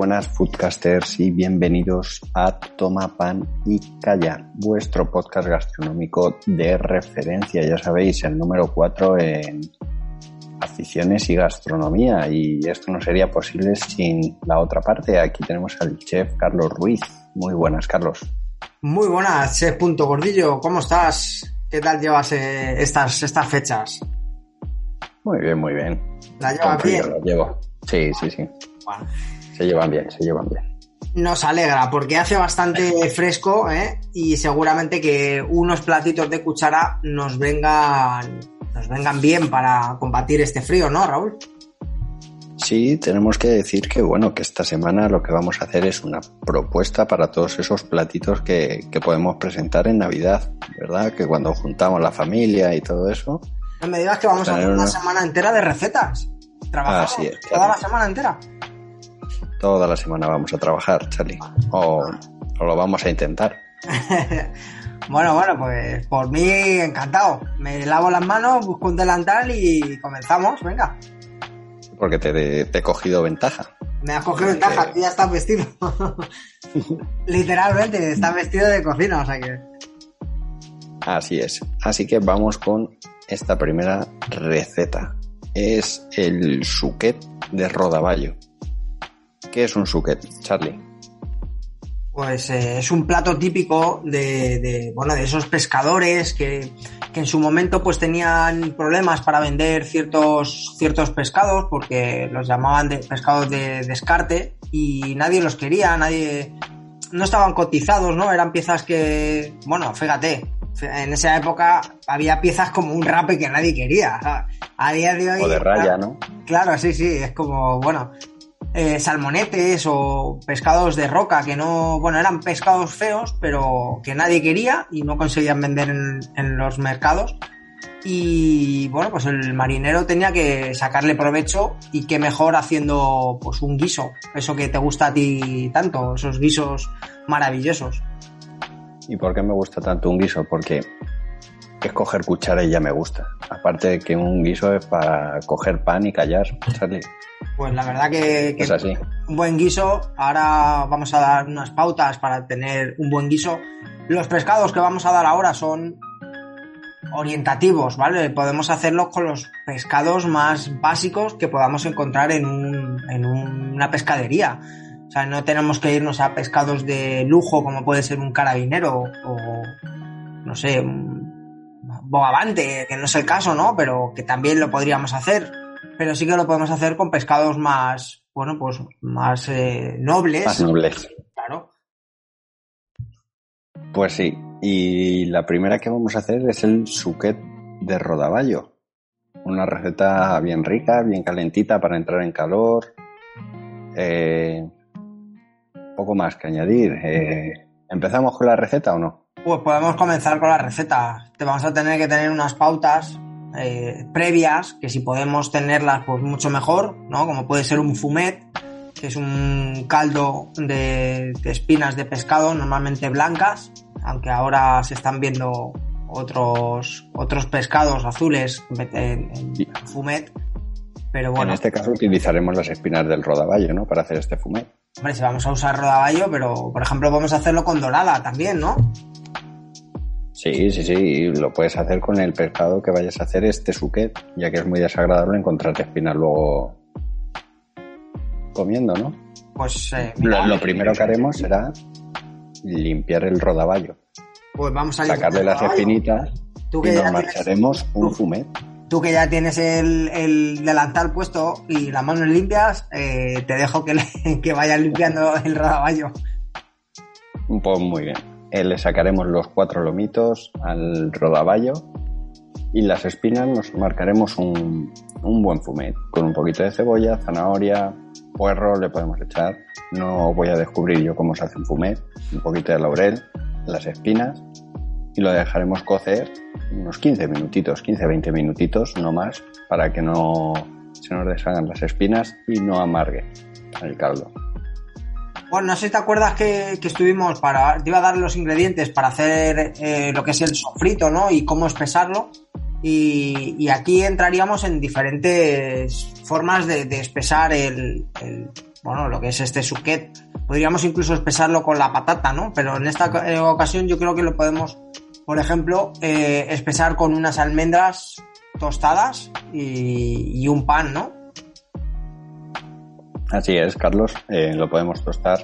buenas foodcasters y bienvenidos a Toma Pan y Calla, vuestro podcast gastronómico de referencia, ya sabéis, el número 4 en aficiones y gastronomía y esto no sería posible sin la otra parte. Aquí tenemos al chef Carlos Ruiz. Muy buenas, Carlos. Muy buenas, chef Punto Gordillo, ¿cómo estás? ¿Qué tal llevas eh, estas, estas fechas? Muy bien, muy bien. ¿La llevas bien? lo llevo. Sí, sí, sí. Bueno, Se llevan bien, se llevan bien. nos alegra porque hace bastante fresco ¿eh? y seguramente que unos platitos de cuchara nos vengan, nos vengan bien para combatir este frío, ¿no, Raúl? Sí, tenemos que decir que bueno, que esta semana lo que vamos a hacer es una propuesta para todos esos platitos que, que podemos presentar en Navidad, ¿verdad? Que cuando juntamos la familia y todo eso, No me digas que vamos a hacer una semana entera de recetas. Trabajamos Así es, toda la semana entera. Toda la semana vamos a trabajar, Charlie. O, o lo vamos a intentar. bueno, bueno, pues por mí encantado. Me lavo las manos, busco un delantal y comenzamos, venga. Porque te, te he cogido ventaja. Me has cogido ventaja, tú ya estás vestido. Literalmente, estás vestido de cocina, o sea que. Así es. Así que vamos con esta primera receta. Es el suquet de rodaballo. ¿Qué es un suquet, Charlie? Pues eh, es un plato típico de, de, bueno, de esos pescadores que, que en su momento pues tenían problemas para vender ciertos, ciertos pescados porque los llamaban de pescados de descarte y nadie los quería, nadie, no estaban cotizados, ¿no? Eran piezas que, bueno, fíjate, en esa época había piezas como un rape que nadie quería. o sea, a día de hoy. O de raya, ¿no? Claro, sí, sí, es como, bueno, eh, salmonetes o pescados de roca que no, bueno, eran pescados feos, pero que nadie quería y no conseguían vender en, los mercados. Y bueno, pues el marinero tenía que sacarle provecho y qué mejor haciendo pues un guiso, eso que te gusta a ti tanto, esos guisos maravillosos. ¿Y por qué me gusta tanto un guiso? Porque es coger cuchara y ya me gusta. Aparte de que un guiso es para coger pan y callar, Charlie. Pues la verdad que, que Es así. un buen guiso. Ahora vamos a dar unas pautas para tener un buen guiso. Los pescados que vamos a dar ahora son orientativos, ¿vale? Podemos hacerlos con los pescados más básicos que podamos encontrar en, un- en un- una pescadería. O sea, no tenemos que irnos a pescados de lujo como puede ser un carabinero o, no sé, un bogavante, que no es el caso, ¿no? Pero que también lo podríamos hacer. Pero sí que lo podemos hacer con pescados más, bueno, pues más eh, nobles. Más nobles. Claro. Pues sí. Y la primera que vamos a hacer es el suquet de rodaballo. Una receta bien rica, bien calentita para entrar en calor. Eh, poco más que añadir. Eh, ¿Empezamos con la receta o no? Pues podemos comenzar con la receta. Te vamos a tener que tener unas pautas eh, previas, que si podemos tenerlas, pues mucho mejor, ¿no? Como puede ser un fumet, que es un caldo de, de espinas de pescado, normalmente blancas, aunque ahora se están viendo otros, otros pescados azules en, fumet. Pero bueno, En este caso utilizaremos las espinas del rodaballo, ¿no? Para hacer este fumet. hombre, si vamos a usar rodaballo, pero por ejemplo podemos hacerlo con dorada también, ¿no? Sí, sí, sí. y Lo puedes hacer con el pescado que vayas a hacer este suquet, ya que es muy desagradable encontrarte espinas luego comiendo, ¿no? Pues eh, Lo, mira, lo primero que haremos será limpiar el rodaballo, pues vamos a sacarle las espinitas Tú y nos tienes, marcharemos un fumet. tú que ya tienes el, el delantal puesto y las manos limpias, eh, te dejo que, le- que vayas limpiando el rodaballo. Pues muy bien. Eh, le sacaremos los cuatro lomitos al rodaballo y las espinas nos marcaremos un, un buen fumet con un poquito de cebolla, zanahoria, puerro le podemos echar. No voy a descubrir yo cómo se hace un fumet. Un poquito de laurel, las espinas y lo dejaremos cocer unos 15 minutitos, 15-20 minutitos, no más, para que no se nos deshagan las espinas y no amargue el caldo. Bueno, no sé si te acuerdas que, que estuvimos para. Te iba a dar los ingredientes para hacer eh, lo que es el sofrito, ¿no? Y cómo espesarlo. Y, y aquí entraríamos en diferentes formas de, de espesar el, el- Bueno, lo que es este suquet. Podríamos incluso espesarlo con la patata, ¿no? Pero en esta eh, ocasión yo creo que lo podemos, por ejemplo, eh, espesar con unas almendras tostadas y, y un pan, ¿no? Así es, Carlos. Eh, lo podemos tostar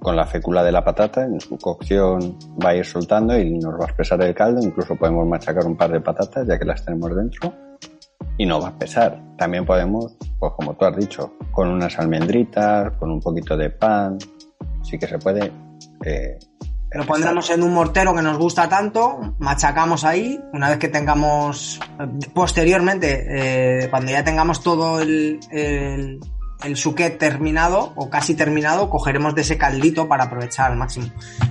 con la fécula de la patata. En su cocción va a ir soltando y nos va a espesar el caldo. Incluso podemos machacar un par de patatas ya que las tenemos dentro y no va a espesar. También podemos, pues como tú has dicho, con unas almendritas, con un poquito de pan. Sí que se puede. eh, Lo pondremos en un mortero que nos gusta tanto, machacamos ahí, una vez que tengamos, eh, posteriormente, eh, cuando ya tengamos todo el, el, el suquet terminado o casi terminado, cogeremos de ese caldito para aprovechar al máximo.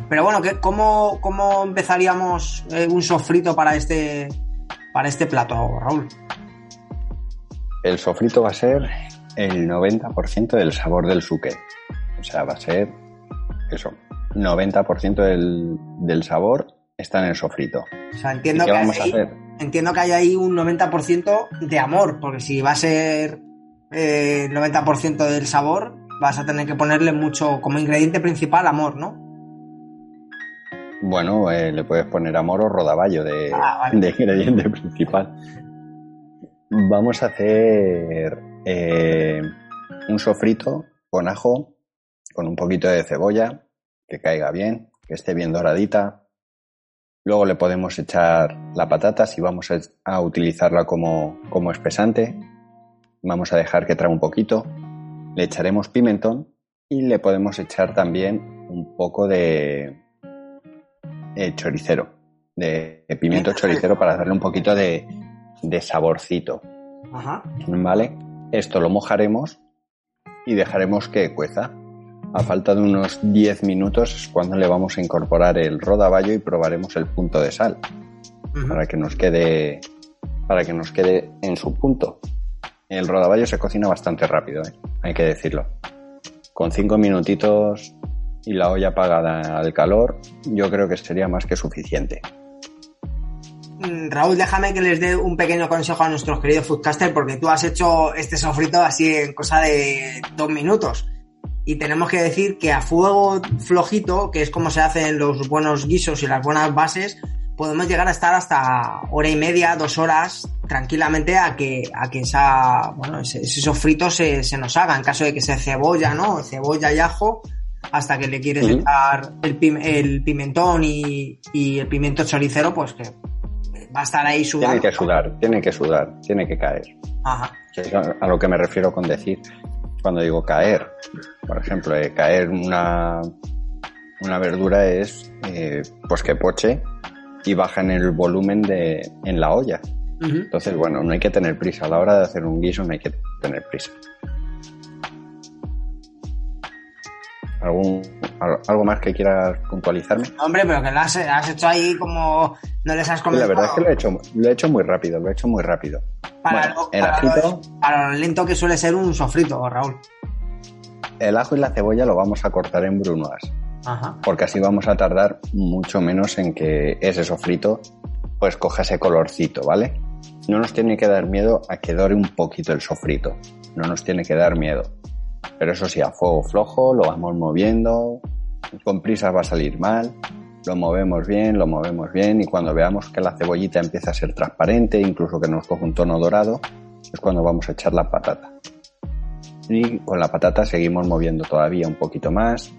Pero bueno, ¿qué, cómo, ¿cómo empezaríamos eh, un sofrito para este, para este plato, Raúl? El sofrito va a ser el 90% del sabor del suque. O sea, va a ser eso. 90% del, del sabor está en el sofrito. O sea, ¿Y entiendo que, vamos a hay, hacer? entiendo que hay ahí un 90% de amor, porque si va a ser eh, el 90% del sabor, vas a tener que ponerle mucho, como ingrediente principal, amor, ¿no? Bueno, eh, le puedes poner amor o rodaballo de, Ah, vale. de ingrediente principal. Vamos a hacer eh, un sofrito con ajo, con un poquito de cebolla, que caiga bien, que esté bien doradita. Luego le podemos echar la patata si vamos a, a utilizarla como, como espesante. Vamos a dejar que trae un poquito. Le echaremos pimentón y le podemos echar también un poco de, eh, choricero, de, de pimiento choricero para darle un poquito de, de saborcito, Ajá. ¿vale? Esto lo mojaremos y dejaremos que cueza. A falta de unos 10 minutos es cuando le vamos a incorporar el rodaballo y probaremos el punto de sal para que nos quede para que nos quede en su punto. El rodaballo se cocina bastante rápido, ¿eh? hay que decirlo. Con cinco minutitos y la olla apagada al calor, yo creo que sería más que suficiente. Mm, Raúl, déjame que les dé un pequeño consejo a nuestros queridos foodcasters, porque tú has hecho este sofrito así en cosa de dos minutos. Y tenemos que decir que a fuego flojito, que es como se hacen los buenos guisos y las buenas bases, podemos llegar a estar hasta hora y media, dos horas, tranquilamente a que, a que esa, bueno, ese, ese sofrito se, se nos haga, en caso de que sea cebolla, ¿no? Cebolla y ajo, hasta que le quieres Ujú. echar el, pim- el pimentón y, y el pimiento choricero, pues que va a estar ahí sudando. Tiene que sudar, tiene que sudar, tiene que caer. Ajá. Que es a a lo que me refiero con decir cuando digo caer. Por ejemplo, eh, caer una, una verdura es eh, pues que poche y baja en el volumen de, en la olla. Entonces, bueno, no hay que tener prisa. A la hora de hacer un guiso no hay que tener prisa. ¿Algún, al- ¿Algo más que quieras puntualizarme? Hombre, pero que lo has, has hecho ahí como no les has La comentado. verdad es que lo he hecho, lo he hecho muy rápido, lo he hecho muy rápido. para, bueno, el para para lo lento que suele ser un sofrito, Raúl. el ajo y la cebolla lo vamos a cortar en brunoise, Porque así vamos a tardar mucho menos en que ese sofrito pues coja ese colorcito, ¿vale? No nos tiene que dar miedo a que dore un poquito el sofrito, no nos tiene que dar miedo. Pero eso sí, a fuego flojo lo vamos moviendo, con prisas va a salir mal, lo movemos bien, lo movemos bien y cuando veamos que la cebollita empieza a ser transparente, incluso que nos coge un tono dorado, es cuando vamos a echar la patata. Y con la patata seguimos moviendo todavía un poquito más.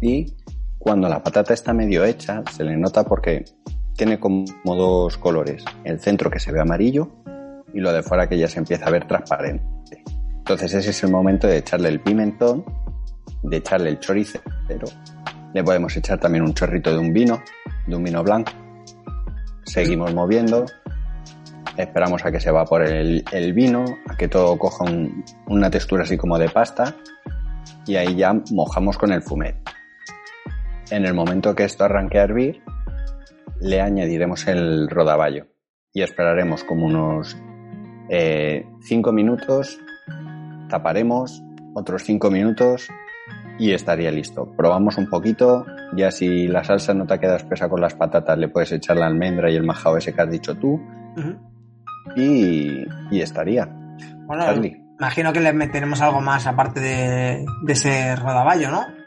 Y cuando la patata está medio hecha, se le nota porque tiene como dos colores. El centro que se ve amarillo y lo de fuera que ya se empieza a ver transparente. Entonces ese es el momento de echarle el pimentón, de echarle el choricero. Le podemos echar también un chorrito de un vino, de un vino blanco. Seguimos moviendo, esperamos a que se evapore el, el vino, a que todo coja una textura así como de pasta y ahí ya mojamos con el fumet. En el momento que esto arranque a hervir, le añadiremos el rodaballo y esperaremos como unos 5 eh, minutos, taparemos otros 5 minutos y estaría listo. Probamos un poquito, ya si la salsa no te queda espesa con las patatas, le puedes echar la almendra y el majao ese que has dicho tú y, estaría. Bueno, imagino que le meteremos algo más aparte de, ese rodaballo, ¿no?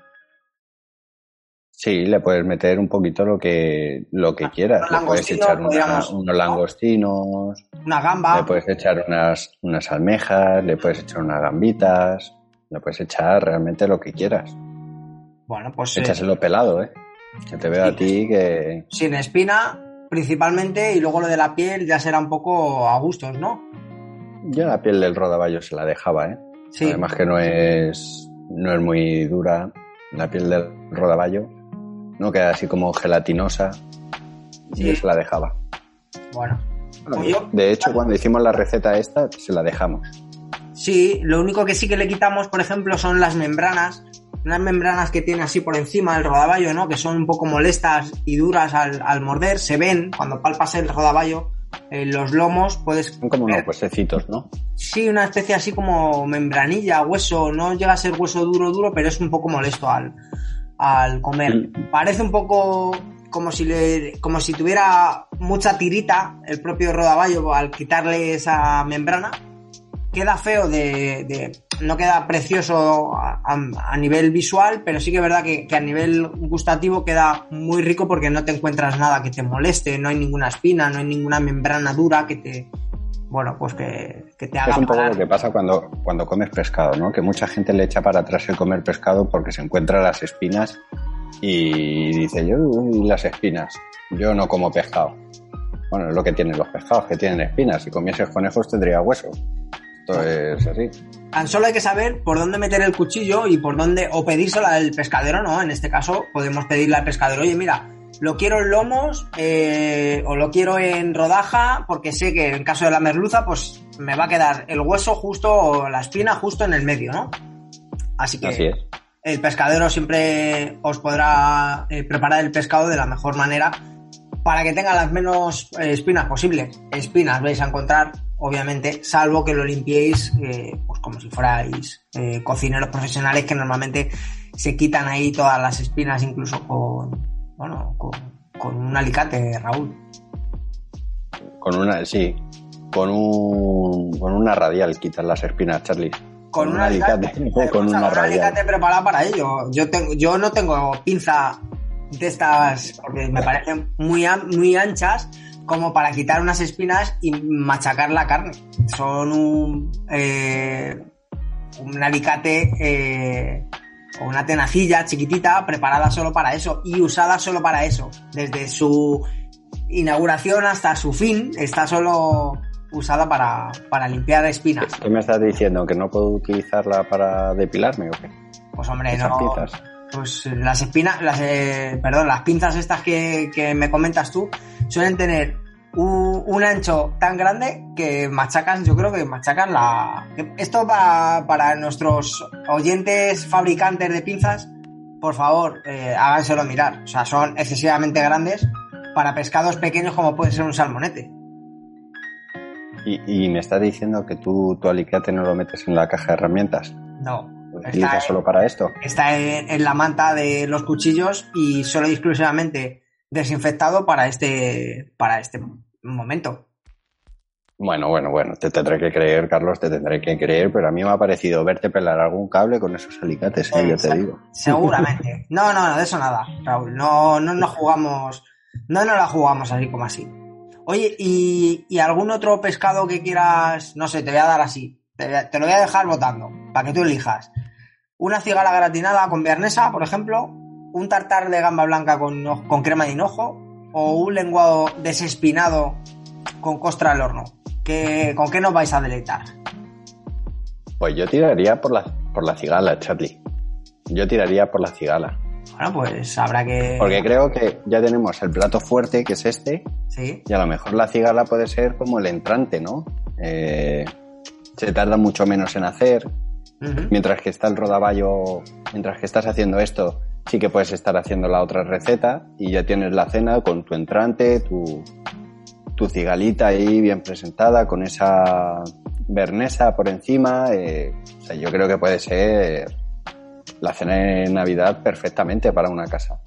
Sí, le puedes meter un poquito lo que, lo que ah, quieras. Le puedes echar unos langostinos. Una gamba. Le puedes echar unas, unas almejas, le puedes echar unas gambitas. Le puedes echar realmente lo que quieras. Bueno, pues. Échaselo pelado, ¿eh? Que te veo a ti que. Sin espina, principalmente, y luego lo de la piel ya será un poco a gustos, ¿no? Yo la piel del rodaballo se la dejaba, ¿eh? Sí. Además que no es, no es muy dura. La piel del rodaballo no queda así como gelatinosa. Sí. Y se la dejaba. Bueno. De hecho, cuando hicimos la receta esta, se la dejamos. Sí, lo único que sí que le quitamos, por ejemplo, son las membranas unas membranas que tiene así por encima el rodaballo, ¿no? Que son un poco molestas y duras al, morder, se ven cuando palpas el rodaballo, en los lomos puedes... Son como unos huesecitos, ¿no? Sí, una especie así como membranilla, hueso, no llega a ser hueso duro, duro, pero es un poco molesto al, al comer. Parece un poco como si le, como si tuviera mucha tirita el propio rodaballo al quitarle esa membrana queda feo de, no queda precioso a, nivel visual, pero sí que es verdad que, a nivel gustativo queda muy rico porque no te encuentras nada que te moleste, no hay ninguna espina, no hay ninguna membrana dura que te, bueno, pues que, te haga. Es un poco lo que pasa cuando, cuando comes pescado, ¿no? Que mucha gente le echa para atrás el comer pescado porque se encuentra las espinas y dice, yo, las espinas, yo no como pescado. Bueno, es lo que tienen los pescados, que tienen espinas. Si comieses conejos tendría hueso. Esto es así. Tan solo hay que saber por dónde meter el cuchillo y por dónde, o pedírselo al pescadero, ¿no? En este caso, podemos pedirle al pescadero, oye, mira, lo quiero en lomos eh, o lo quiero en rodaja porque sé que en caso de la merluza pues me va a quedar el hueso justo o la espina justo en el medio, ¿no? Así que el pescadero siempre os podrá eh, preparar el pescado de la mejor manera para que tenga las menos eh, espinas posibles. Espinas vais a encontrar obviamente, salvo que lo limpiéis eh, pues como si fuerais eh, cocineros profesionales que normalmente se quitan ahí todas las espinas, incluso con, bueno, con, un alicate, Raúl. Con una, sí, con un, con una radial quitas las espinas, Charlie. Con, un alicate, con una radial. alicate preparado para ello. Yo tengo, yo no tengo pinza de estas porque me parecen muy, muy anchas como para quitar unas espinas y machacar la carne. Son un, eh, un alicate eh, o una tenacilla chiquitita preparada solo para eso y usada solo para eso. Desde su inauguración hasta su fin está solo usada para, para limpiar espinas. ¿Qué me estás diciendo? ¿Que no puedo utilizarla para depilarme o qué? Pues hombre, no. Pues las espinas, las, eh, perdón, las pinzas estas que, que me comentas tú suelen tener un, ancho tan grande que machacan, yo creo que machacan la... Esto para, para nuestros oyentes fabricantes de pinzas, por favor, eh, háganselo mirar. O sea, son excesivamente grandes para pescados pequeños como puede ser un salmonete. ¿Y, me estás diciendo que tú tu alicate no lo metes en la caja de herramientas? No. ¿Lo utilizas solo para esto? Está en, la manta de los cuchillos y solo y exclusivamente desinfectado para este, para este momento. Bueno, bueno, bueno, te tendré que creer, Carlos, te tendré que creer, pero a mí me ha parecido verte pelar algún cable con esos alicates, ¿eh? yo te digo. Seguramente. No, no, de eso nada, Raúl. No, no nos jugamos, no nos la jugamos así como así. Oye, ¿y, ¿y algún otro pescado que quieras, no sé, te voy a dar así, te, lo voy a dejar votando, para que tú elijas. Una cigala gratinada con viernesa, por ejemplo, un tartar de gamba blanca con, con crema de hinojo o un lenguado desespinado con costra al horno. ¿Qué, ¿Con qué nos vais a deleitar? Pues yo tiraría por la, por la cigala, Charlie. Yo tiraría por la cigala. Bueno, pues habrá que. Porque creo que ya tenemos el plato fuerte, que es este. Sí. Y a lo mejor la cigala puede ser como el entrante, ¿no? Eh, se tarda mucho menos en hacer. Mientras que está el rodaballo, mientras que estás haciendo esto, sí que puedes estar haciendo la otra receta y ya tienes la cena con tu entrante, tu, tu cigalita ahí bien presentada, con esa bernesa por encima. Eh, o sea, yo creo que puede ser la cena de Navidad perfectamente para una casa.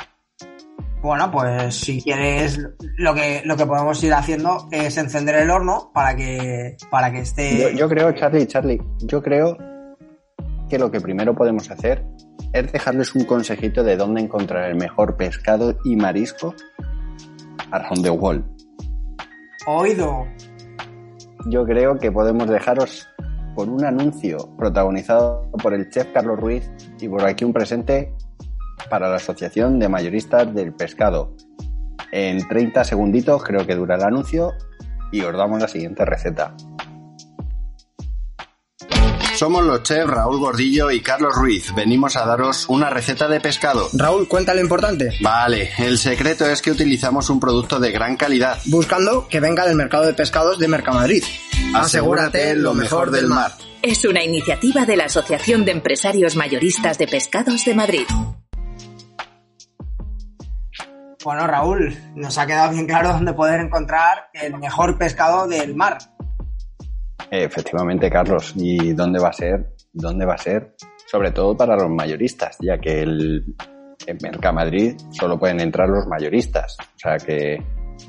Bueno, pues si quieres, lo que, lo que podemos ir haciendo es encender el horno para que, para que esté. Yo, creo, Charlie, Charlie, yo creo que lo que primero podemos hacer es dejarles un consejito de dónde encontrar el mejor pescado y marisco around the world. Oído. Yo creo que podemos dejaros por un anuncio protagonizado por el chef Carlos Ruiz y por aquí un presente para la Asociación de Mayoristas del Pescado. En 30 segunditos creo que dura el anuncio y os damos la siguiente receta. Somos los chefs Raúl Gordillo y Carlos Ruiz. Venimos a daros una receta de pescado. Raúl, cuenta lo importante. Vale, el secreto es que utilizamos un producto de gran calidad. Buscando que venga del mercado de pescados de Mercamadrid. Asegúrate lo mejor del mar. Es una iniciativa de la Asociación de Empresarios Mayoristas de Pescados de Madrid. Bueno, Raúl, nos ha quedado bien claro dónde poder encontrar el mejor pescado del mar. Efectivamente, Carlos. ¿Y dónde va a ser? ¿Dónde va a ser? Sobre todo para los mayoristas, ya que el, en Mercamadrid solo pueden entrar los mayoristas. O sea que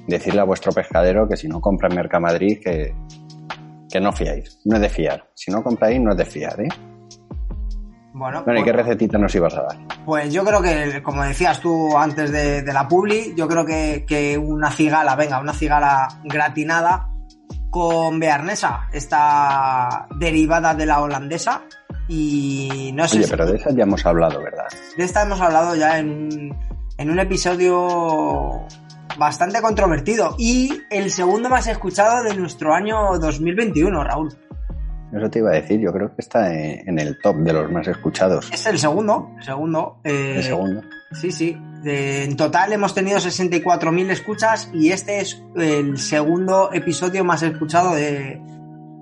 decirle a vuestro pescadero que si no compra en Mercamadrid que, que no fiáis. No es de fiar. Si no compráis, no es de fiar, ¿eh? Bueno, ¿y qué recetita nos ibas a dar? Pues yo creo que, como decías tú antes de, la publi, yo creo que, que, una cigala, venga, una cigala gratinada con bearnesa, esta derivada de la holandesa. Y no sé. Oye, pero de esa ya hemos hablado, ¿verdad? De esta hemos hablado ya en, en un episodio bastante controvertido y el segundo más escuchado de nuestro año 2021, Raúl. Eso te iba a decir, yo creo que está en el top de los más escuchados. Es el segundo, el segundo. Eh, el segundo. Sí, sí. En total hemos tenido 64.000 escuchas y este es el segundo episodio más escuchado de,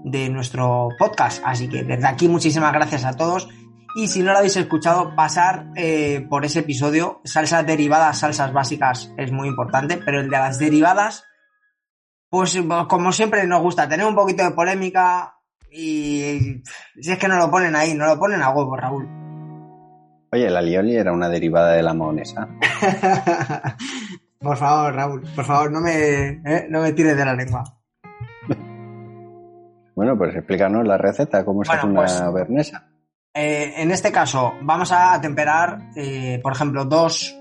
de nuestro podcast. Así que desde aquí muchísimas gracias a todos. Y si no lo habéis escuchado, pasar eh, por ese episodio. Salsas derivadas, salsas básicas es muy importante, pero el de las derivadas, pues como siempre nos gusta tener un poquito de polémica, y si es que no lo ponen ahí, no lo ponen a huevo, Raúl. Oye, la lioli era una derivada de la maonesa. por favor, Raúl, por favor, no me, eh, no me tires de la lengua. bueno, pues explícanos la receta, cómo se hace una pues, bernesa. Eh, en este caso, vamos a temperar, eh, por ejemplo, dos,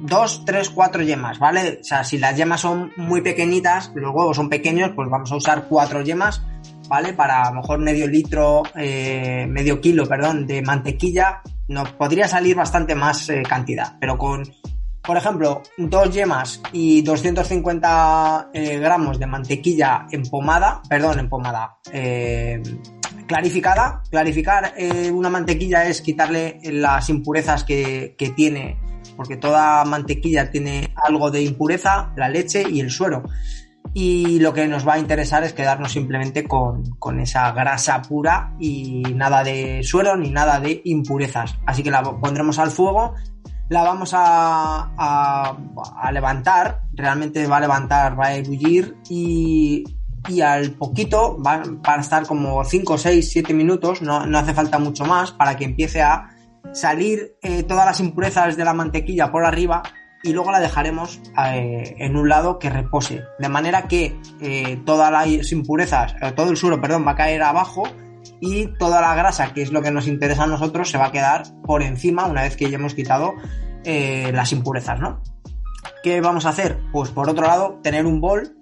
dos, tres, cuatro yemas, ¿vale? O sea, si las yemas son muy pequeñitas, los huevos son pequeños, pues vamos a usar cuatro yemas ¿vale? Para a lo mejor medio litro, eh, medio kilo, perdón, de mantequilla, nos podría salir bastante más eh, cantidad, pero con, por ejemplo, dos yemas y 250 eh, gramos de mantequilla empomada, perdón, empomada, clarificada. Clarificar una mantequilla es quitarle las impurezas que, que tiene, porque toda mantequilla tiene algo de impureza, la leche y el suero y lo que nos va a interesar es quedarnos simplemente con, esa grasa pura y nada de suero ni nada de impurezas. Así que la pondremos al fuego, la vamos a, a, levantar, realmente va a levantar, va a ebullir y, y al poquito van, a estar como 5, 6, 7 minutos, no, hace falta mucho más para que empiece a salir eh, todas las impurezas de la mantequilla por arriba y luego la dejaremos eh, en un lado que repose. De manera que eh, todas las impurezas, eh, todo el suelo, perdón, va a caer abajo y toda la grasa, que es lo que nos interesa a nosotros, se va a quedar por encima una vez que ya hemos quitado las impurezas, ¿no? ¿Qué vamos a hacer? Pues por otro lado, tener un bol.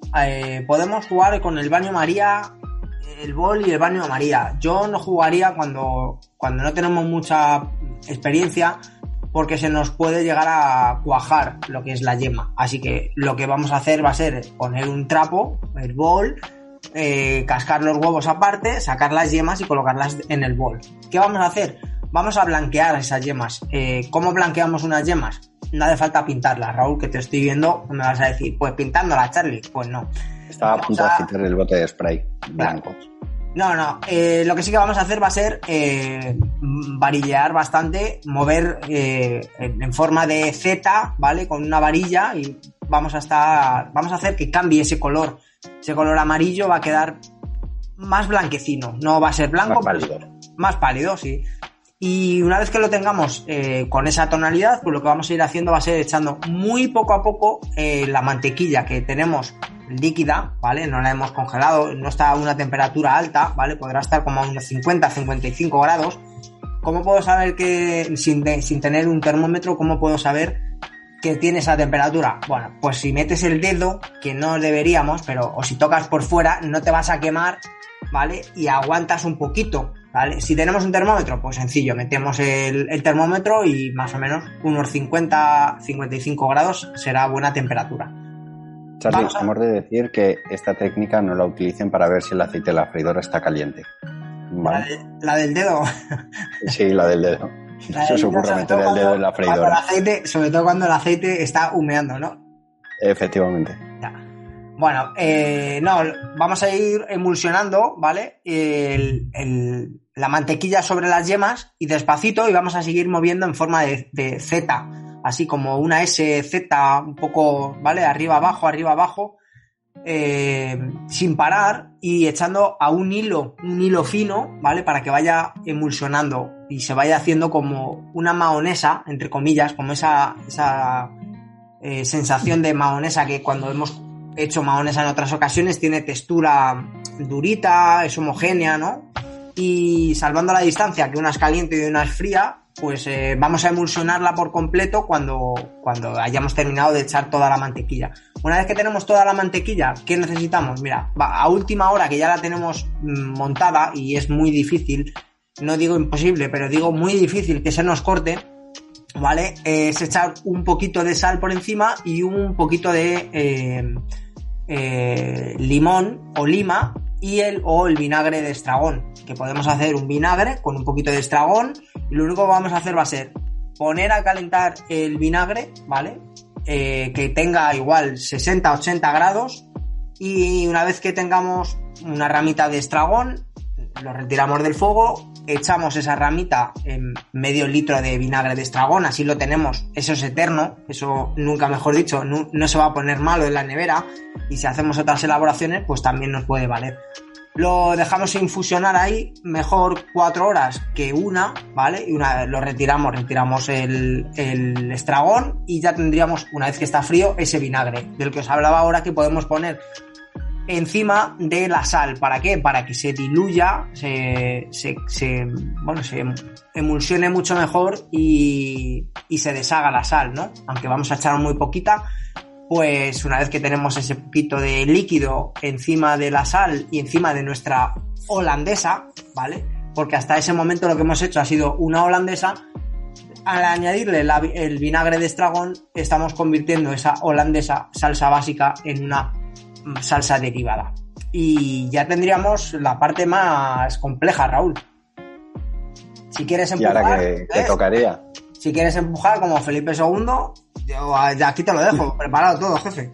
podemos jugar con el baño María el bol y el baño María. Yo no jugaría cuando, cuando no tenemos mucha experiencia porque se nos puede llegar a cuajar lo que es la yema. Así que lo que vamos a hacer va a ser poner un trapo, el bol, eh, cascar los huevos aparte, sacar las yemas y colocarlas en el bol. ¿Qué vamos a hacer? Vamos a blanquear esas yemas. Eh, ¿Cómo blanqueamos unas yemas? No hace falta pintarlas, Raúl, que te estoy viendo, me vas a decir, pues pintándolas, Charlie. Pues no. Estaba a punto de quitar el bote de spray blanco. No, no. Eh, lo que sí que vamos a hacer va a ser eh, varillear bastante, mover eh, en, forma de Z, ¿vale? Con una varilla y vamos a estar, vamos a hacer que cambie ese color. Ese color amarillo va a quedar más blanquecino. No va a ser blanco, más pálido. más pálido, sí. Y una vez que lo tengamos eh, con esa tonalidad, pues lo que vamos a ir haciendo va a ser echando muy poco a poco eh, la mantequilla que tenemos líquida, ¿vale? No la hemos congelado, no está a una temperatura alta, ¿vale? Podrá estar como a unos 50, 55 grados. ¿Cómo puedo saber que, sin, sin tener un termómetro, cómo puedo saber que tiene esa temperatura? Bueno, pues si metes el dedo, que no deberíamos, pero o si tocas por fuera, no te vas a quemar, ¿vale? Y aguantas un poquito, ¿vale? Si tenemos un termómetro, pues sencillo, metemos el, el termómetro y más o menos unos 50, 55 grados será buena temperatura. Charlie, hemos de decir que esta técnica no la utilicen para ver si el aceite de la freidora está caliente. ¿Vale? La, de, la, del dedo. Sí, la del dedo. La Eso se ocurre meter el dedo en la freidora. El aceite, sobre todo cuando el aceite está humeando, ¿no? Efectivamente. Ya. Bueno, eh, no, vamos a ir emulsionando, ¿vale? El, el, la mantequilla sobre las yemas y despacito y vamos a seguir moviendo en forma de, de Z así como una S, Z, un poco, ¿vale? Arriba, abajo, arriba, abajo, eh, sin parar y echando a un hilo, un hilo fino, ¿vale? Para que vaya emulsionando y se vaya haciendo como una mahonesa, entre comillas, como esa, esa eh, sensación de mahonesa que cuando hemos hecho mahonesa en otras ocasiones tiene textura durita, es homogénea, ¿no? Y salvando la distancia, que una es caliente y una es fría, pues eh, vamos a emulsionarla por completo cuando, cuando hayamos terminado de echar toda la mantequilla. Una vez que tenemos toda la mantequilla, ¿qué necesitamos? Mira, a última hora que ya la tenemos montada y es muy difícil, no digo imposible, pero digo muy difícil que se nos corte, ¿vale? Es echar un poquito de sal por encima y un poquito de eh, eh, limón o lima y el o el vinagre de estragón, que podemos hacer un vinagre con un poquito de estragón y lo único que vamos a hacer va a ser poner a calentar el vinagre, ¿vale? Eh, que tenga igual 60-80 grados y una vez que tengamos una ramita de estragón, lo retiramos del fuego, echamos esa ramita en medio litro de vinagre de estragón, así lo tenemos, eso es eterno, eso nunca mejor dicho, no, no se va a poner malo en la nevera y si hacemos otras elaboraciones pues también nos puede valer. Lo dejamos infusionar ahí mejor cuatro horas que una, ¿vale? Y una vez lo retiramos, retiramos el, estragón y ya tendríamos, una vez que está frío, ese vinagre del que os hablaba ahora que podemos poner encima de la sal. ¿Para qué? Para que se diluya, se, se, se, bueno, se emulsione mucho mejor y, y, se deshaga la sal, ¿no? Aunque vamos a echar muy poquita, pues una vez que tenemos ese poquito de líquido encima de la sal y encima de nuestra holandesa, ¿vale? Porque hasta ese momento lo que hemos hecho ha sido una holandesa. Al añadirle la, el vinagre de estragón, estamos convirtiendo esa holandesa salsa básica en una salsa derivada. Y ya tendríamos la parte más compleja, Raúl. Si quieres empujar. ¿Y ahora que te tocaría? Si quieres empujar como Felipe II, yo aquí te lo dejo, preparado todo, jefe.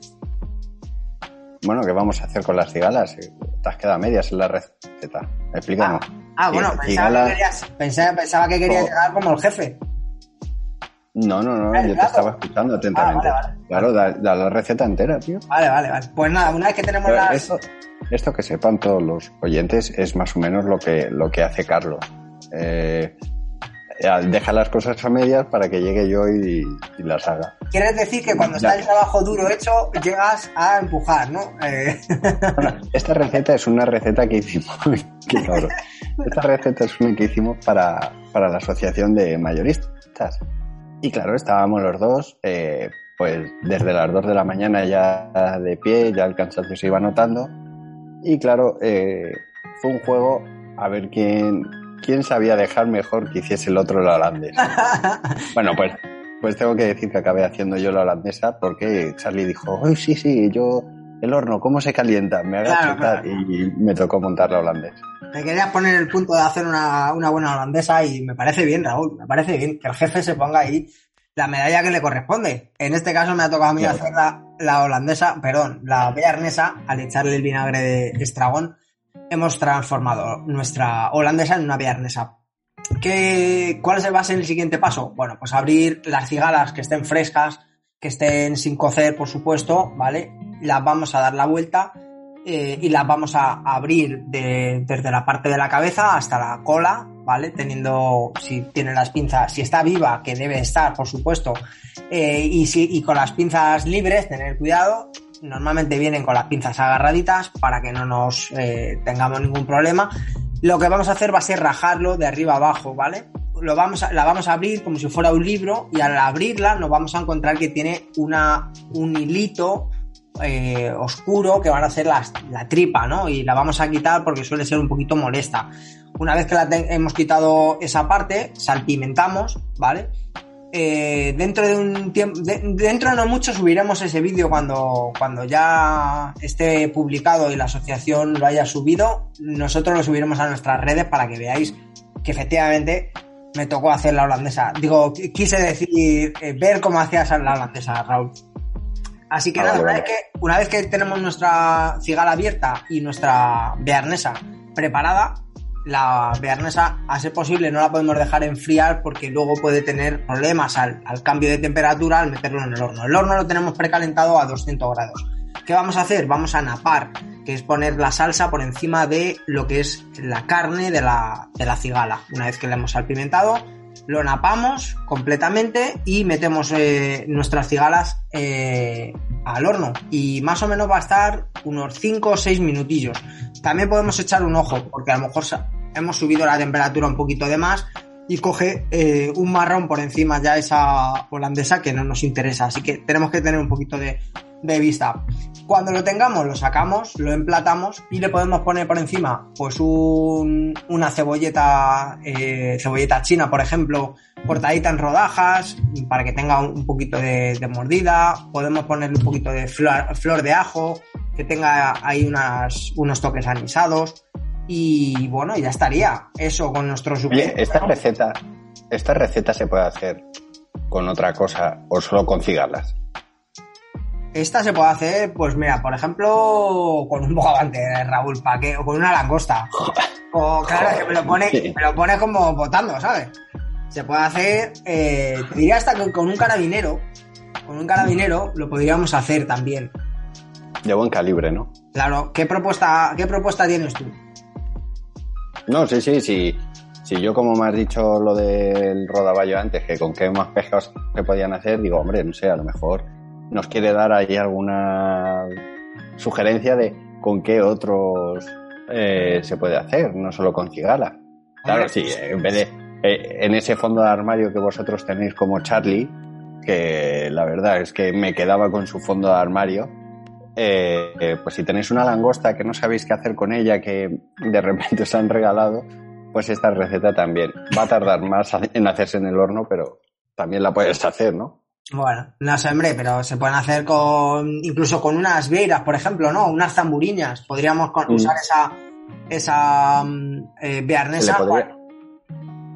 Bueno, ¿qué vamos a hacer con las cigalas? Te has quedado a medias en la receta. Explícanos. Ah, ah bueno, pensaba, que querías, pensaba, pensaba que querías llegar como el jefe. No, no, no, yo te estaba escuchando atentamente. Ah, vale, vale. Claro, da, da, la receta entera, tío. Vale, vale, vale. Pues nada, una vez que tenemos las... Esto, esto que sepan todos los oyentes es más o menos lo que, lo que hace Carlos. Eh, deja las cosas a medias para que llegue yo y, y las haga. Quieres decir que cuando está el trabajo duro hecho, llegas a empujar, ¿no? Eh... Bueno, esta receta es una receta que hicimos. esta receta es una que hicimos para, para la asociación de mayoristas. Y claro, estábamos los dos, eh, pues desde las 2 de la mañana ya de pie, ya el cansancio se iba notando. Y claro, eh, fue un juego a ver quién, quién sabía dejar mejor que hiciese el otro la holandesa. bueno, pues, pues tengo que decir que acabé haciendo yo la holandesa porque Charlie dijo, ¡ay, sí, sí, yo, el horno, ¿cómo se calienta? Me agacho Claro, y me tocó montar la holandesa. Me querías poner el punto de hacer una, una buena holandesa y me parece bien, Raúl. Me parece bien que el jefe se ponga ahí la medalla que le corresponde. En este caso me ha tocado a mí Claro. hacer la, la holandesa, perdón, la bearnesa, al echarle el vinagre de estragón, hemos transformado nuestra holandesa en una bearnesa. ¿Qué, ¿Cuál va a ser el siguiente paso? Bueno, pues abrir las cigalas que estén frescas, que estén sin cocer, por supuesto, ¿vale? Las vamos a dar la vuelta eh, y las vamos a abrir de- desde la parte de la cabeza hasta la cola, ¿vale? Teniendo, si tiene las pinzas, si está viva, que debe estar, por supuesto, eh, y, si, y con las pinzas libres, tener cuidado. Normalmente vienen con las pinzas agarraditas para que no nos eh, tengamos ningún problema. Lo que vamos a hacer va a ser rajarlo de arriba abajo, ¿vale? Lo vamos a- la vamos a abrir como si fuera un libro y al abrirla nos vamos a encontrar que tiene una, un hilito eh, oscuro que van a hacer las- la tripa, ¿no? Y la vamos a quitar porque suele ser un poquito molesta. Una vez que la hemos quitado esa parte, salpimentamos, ¿vale? Eh, dentro de un tiempo, de- dentro de no mucho subiremos ese vídeo cuando, cuando ya esté publicado y la asociación lo haya subido. Nosotros lo subiremos a nuestras redes para que veáis que efectivamente me tocó hacer la holandesa. Digo, qu- quise decir, eh, ver cómo hacías la holandesa, Raúl. Así que Ah, nada, vale, una, vale. Vez que, una vez que tenemos nuestra cigala abierta y nuestra bearnesa preparada, la bearnesa, a ser posible, no la podemos dejar enfriar porque luego puede tener problemas al, al cambio de temperatura al meterlo en el horno. El horno lo tenemos precalentado a 200 grados. ¿Qué vamos a hacer? Vamos a napar, que es poner la salsa por encima de lo que es la carne de la, de la cigala. Una vez que la hemos salpimentado, lo napamos completamente y metemos eh, nuestras cigalas eh, al horno. Y más o menos va a estar unos 5 o 6 minutillos. También podemos echar un ojo, porque a lo mejor hemos subido la temperatura un poquito de más y coge eh, un marrón por encima ya esa holandesa que no nos interesa. Así que tenemos que tener un poquito de, de vista. Cuando lo tengamos, lo sacamos, lo emplatamos y le podemos poner por encima pues un- una cebolleta, eh, cebolleta china, por ejemplo, cortadita en rodajas para que tenga un poquito de, de mordida. Podemos ponerle un poquito de flor, flor de ajo, que tenga ahí unas, unos toques anisados. Y bueno, ya estaría. Eso con nuestro Oye, esta receta, esta receta se puede hacer con otra cosa o solo con cigarras. Esta se puede hacer, pues mira, por ejemplo, con un bogavante, Raúl, ¿para qué? O con una langosta. O claro, que me lo pone, me lo pone como botando, ¿sabes? Se puede hacer, eh, te diría hasta que con un carabinero, con un carabinero lo podríamos hacer también. De buen calibre, ¿no? Claro, ¿qué propuesta, qué propuesta tienes tú? No, sí, sí, sí. Si yo, como me has dicho lo del rodaballo antes, que con qué más pescados se podían hacer, digo, hombre, no sé, a lo mejor nos quiere dar ahí alguna sugerencia de con qué otros eh, se puede hacer, no solo con cigala. Claro, sí, eh, en vez de eh, en ese fondo de armario que vosotros tenéis como Charlie, que la verdad es que me quedaba con su fondo de armario, eh, eh, pues si tenéis una langosta que no sabéis qué hacer con ella, que de repente os han regalado, pues esta receta también va a tardar más en hacerse en el horno, pero también la puedes hacer, ¿no? Bueno, no sé, hombre, pero se pueden hacer con, incluso con unas vieiras, por ejemplo, ¿no? Unas zamburiñas. Podríamos con- Mm. usar esa, esa mm, eh, ¿Se le, bearnesa. podría,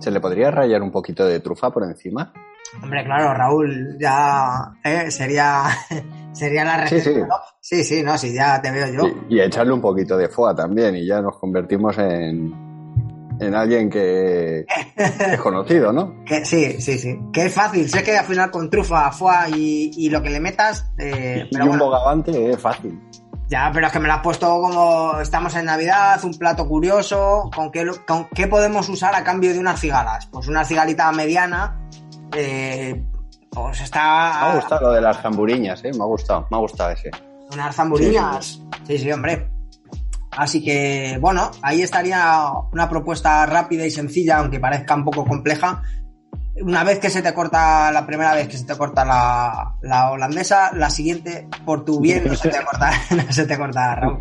¿Se le podría rayar un poquito de trufa por encima? Hombre, claro, Raúl, ya eh, sería, sería la Sí, receta, sí. ¿no? Sí, sí, no, sí, ya te veo yo. Y, y echarle un poquito de foie también, y ya nos convertimos en, en alguien que es conocido, ¿no? Que, sí, sí, sí. Que es fácil, sé que al final con trufa, foie y, y lo que le metas, eh, y pero un bueno, bogavante es fácil. ya, pero es que me lo has puesto como estamos en Navidad, un plato curioso, ¿con qué, con qué podemos usar a cambio de unas cigalas? Pues una cigalita mediana, eh, pues Me está... ha gustado lo de las zamburiñas, ¿eh? Me ha gustado, me ha gustado ese. Unas zamburiñas. Sí, sí, hombre. Así que, bueno, ahí estaría una propuesta rápida y sencilla, aunque parezca un poco compleja. Una vez que se te corta, la primera vez que se te corta la, la holandesa, la siguiente, por tu bien, no se te corta, no se te corta, Raúl.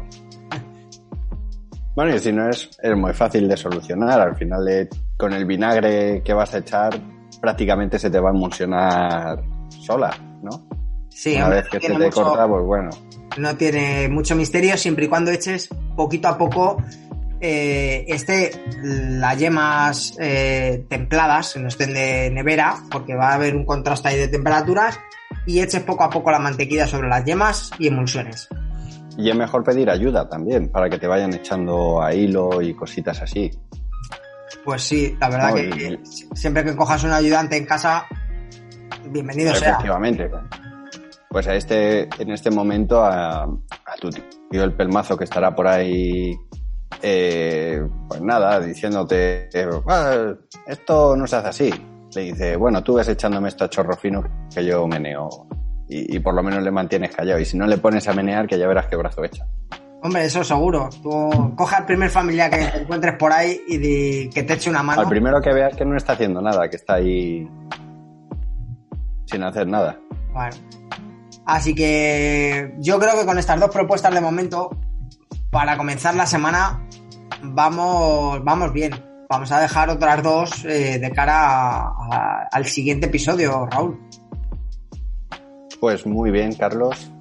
Bueno, y si no es, es muy fácil de solucionar. Al final, con el vinagre que vas a echar, prácticamente se te va a emulsionar sola, ¿no? Sí, Una vez que se te corta, pues bueno. No tiene mucho misterio siempre y cuando eches poquito a poco eh, este, las yemas eh, templadas, no estén de nevera, porque va a haber un contraste ahí de temperaturas, y eches poco a poco la mantequilla sobre las yemas y emulsiones. Y es mejor pedir ayuda también, para que te vayan echando a hilo y cositas así. Pues sí, la verdad No, que y- siempre que cojas un ayudante en casa, bienvenido sea. Efectivamente. Pues a este, en este momento, a, a tu tío el pelmazo que estará por ahí, eh, pues nada, diciéndote, eh, "Ah, esto no se hace así. Le dice, bueno, tú ves echándome esto a chorro fino que yo meneo. Y, y por lo menos le mantienes callado. Y si no le pones a menear, que ya verás qué brazo echa. Hombre, eso seguro. Tú coge al primer familiar que te encuentres por ahí y que te eche una mano. Al primero que veas que no está haciendo nada, que está ahí sin hacer nada. Bueno. Así que yo creo que con estas dos propuestas de momento, para comenzar la semana, vamos, vamos bien. Vamos a dejar otras dos eh, de cara al siguiente episodio, Raúl. Pues muy bien, Carlos.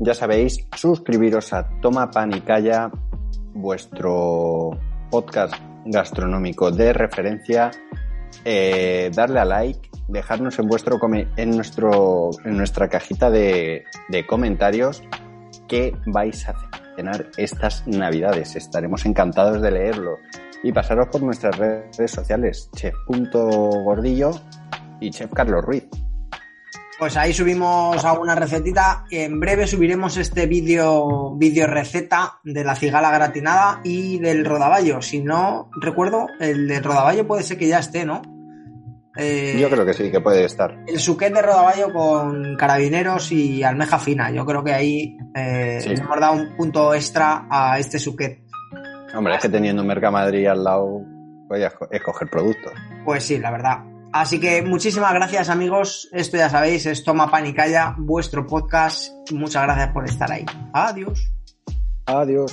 Ya sabéis, suscribiros a Toma Pan y Calla, vuestro podcast gastronómico de referencia. Eh, darle a like, dejarnos en vuestro en nuestro en nuestra cajita de, de comentarios qué vais a cenar estas navidades. Estaremos encantados de leerlo. Y pasaros por nuestras redes sociales, chef.gordillo y chef Carlos Ruiz. Pues ahí subimos alguna recetita. En breve subiremos este vídeo vídeo receta de la cigala gratinada y del rodaballo. Si no recuerdo, el del rodaballo puede ser que ya esté, ¿no? Eh, Yo creo que sí, que puede estar. El suquet de rodaballo con carabineros y almeja fina. Yo creo que ahí eh, Sí. le hemos dado un punto extra a este suquet. Hombre, es que teniendo Mercamadrid al lado, voy a esco- escoger productos. Pues sí, la verdad. Así que muchísimas gracias amigos. Esto ya sabéis, es Toma Pan y Calla, vuestro podcast. Muchas gracias por estar ahí. Adiós. Adiós.